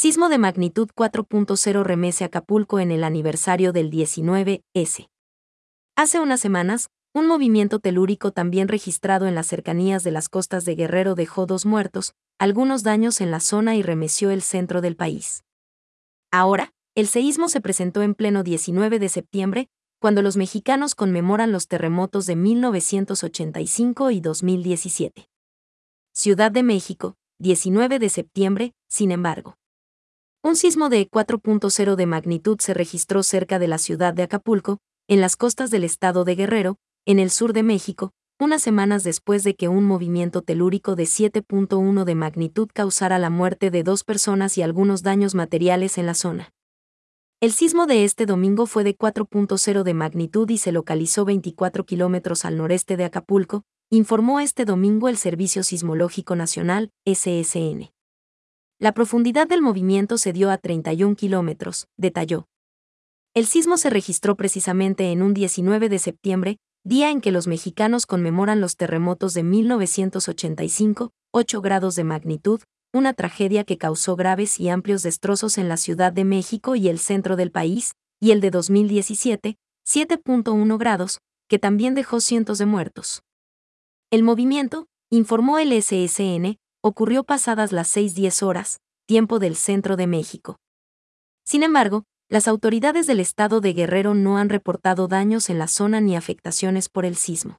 Sismo de magnitud 4.0 remece Acapulco en el aniversario del 19S. Hace unas semanas, un movimiento telúrico también registrado en las cercanías de las costas de Guerrero dejó dos muertos, algunos daños en la zona y remeció el centro del país. Ahora, el seísmo se presentó en pleno 19 de septiembre, cuando los mexicanos conmemoran los terremotos de 1985 y 2017. Ciudad de México, 19 de septiembre, sin embargo. Un sismo de 4.0 de magnitud se registró cerca de la ciudad de Acapulco, en las costas del estado de Guerrero, en el sur de México, unas semanas después de que un movimiento telúrico de 7.1 de magnitud causara la muerte de dos personas y algunos daños materiales en la zona. El sismo de este domingo fue de 4.0 de magnitud y se localizó 24 kilómetros al noreste de Acapulco, informó este domingo el Servicio Sismológico Nacional, SSN. La profundidad del movimiento se dio a 31 kilómetros, detalló. El sismo se registró precisamente en un 19 de septiembre, día en que los mexicanos conmemoran los terremotos de 1985, 8 grados de magnitud, una tragedia que causó graves y amplios destrozos en la Ciudad de México y el centro del país, y el de 2017, 7.1 grados, que también dejó cientos de muertos. El movimiento, informó el SSN, ocurrió pasadas las 6.10 horas, tiempo del centro de México. Sin embargo, las autoridades del estado de Guerrero no han reportado daños en la zona ni afectaciones por el sismo.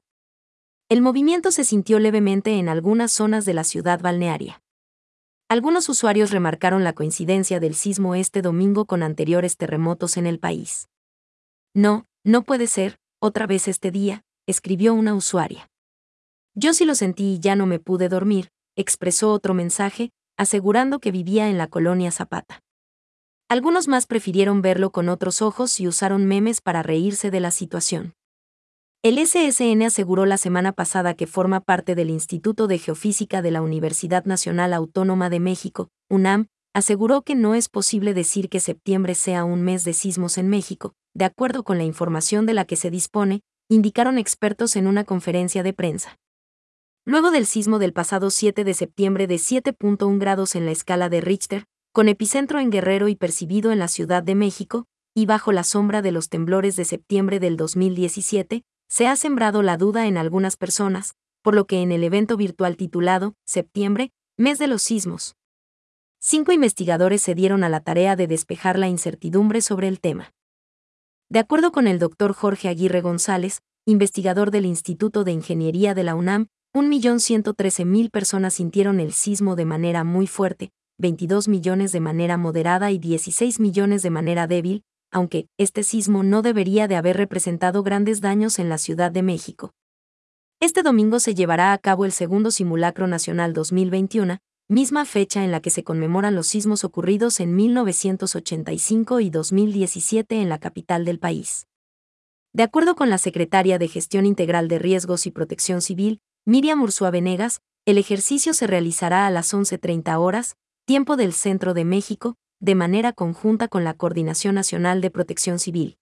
El movimiento se sintió levemente en algunas zonas de la ciudad balnearia. Algunos usuarios remarcaron la coincidencia del sismo este domingo con anteriores terremotos en el país. No, no puede ser, otra vez este día, escribió una usuaria. Yo sí lo sentí y ya no me pude dormir, expresó otro mensaje, asegurando que vivía en la colonia Zapata. Algunos más prefirieron verlo con otros ojos y usaron memes para reírse de la situación. El SSN aseguró la semana pasada que forma parte del Instituto de Geofísica de la Universidad Nacional Autónoma de México, UNAM, aseguró que no es posible decir que septiembre sea un mes de sismos en México, de acuerdo con la información de la que se dispone, indicaron expertos en una conferencia de prensa. Luego del sismo del pasado 7 de septiembre de 7.1 grados en la escala de Richter, con epicentro en Guerrero y percibido en la Ciudad de México, y bajo la sombra de los temblores de septiembre del 2017, se ha sembrado la duda en algunas personas, por lo que en el evento virtual titulado Septiembre, mes de los sismos, cinco investigadores se dieron a la tarea de despejar la incertidumbre sobre el tema. De acuerdo con el doctor Jorge Aguirre González, investigador del Instituto de Ingeniería de la UNAM, 1.113.000 personas sintieron el sismo de manera muy fuerte, 22 millones de manera moderada y 16 millones de manera débil, aunque este sismo no debería de haber representado grandes daños en la Ciudad de México. Este domingo se llevará a cabo el segundo simulacro nacional 2021, misma fecha en la que se conmemoran los sismos ocurridos en 1985 y 2017 en la capital del país. De acuerdo con la secretaria de Gestión Integral de Riesgos y Protección Civil, Miriam Ursúa Venegas, el ejercicio se realizará a las 11.30 horas, tiempo del Centro de México, de manera conjunta con la Coordinación Nacional de Protección Civil.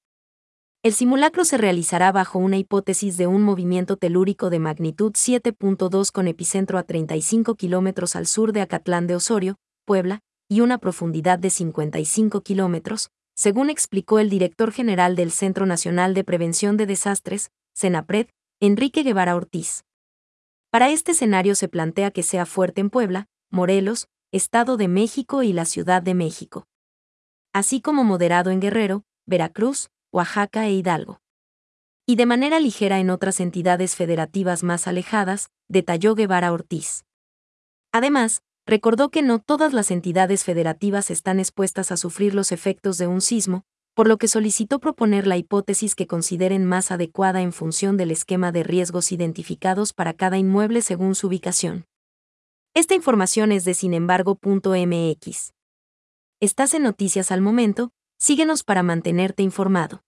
El simulacro se realizará bajo una hipótesis de un movimiento telúrico de magnitud 7.2 con epicentro a 35 kilómetros al sur de Acatlán de Osorio, Puebla, y una profundidad de 55 kilómetros, según explicó el director general del Centro Nacional de Prevención de Desastres, CENAPRED, Enrique Guevara Ortiz. Para este escenario se plantea que sea fuerte en Puebla, Morelos, Estado de México y la Ciudad de México. Así como moderado en Guerrero, Veracruz, Oaxaca e Hidalgo. Y de manera ligera en otras entidades federativas más alejadas, detalló Guevara Ortiz. Además, recordó que no todas las entidades federativas están expuestas a sufrir los efectos de un sismo, por lo que solicitó proponer la hipótesis que consideren más adecuada en función del esquema de riesgos identificados para cada inmueble según su ubicación. Esta información es de sinembargo.mx. Estás en Noticias al Momento, síguenos para mantenerte informado.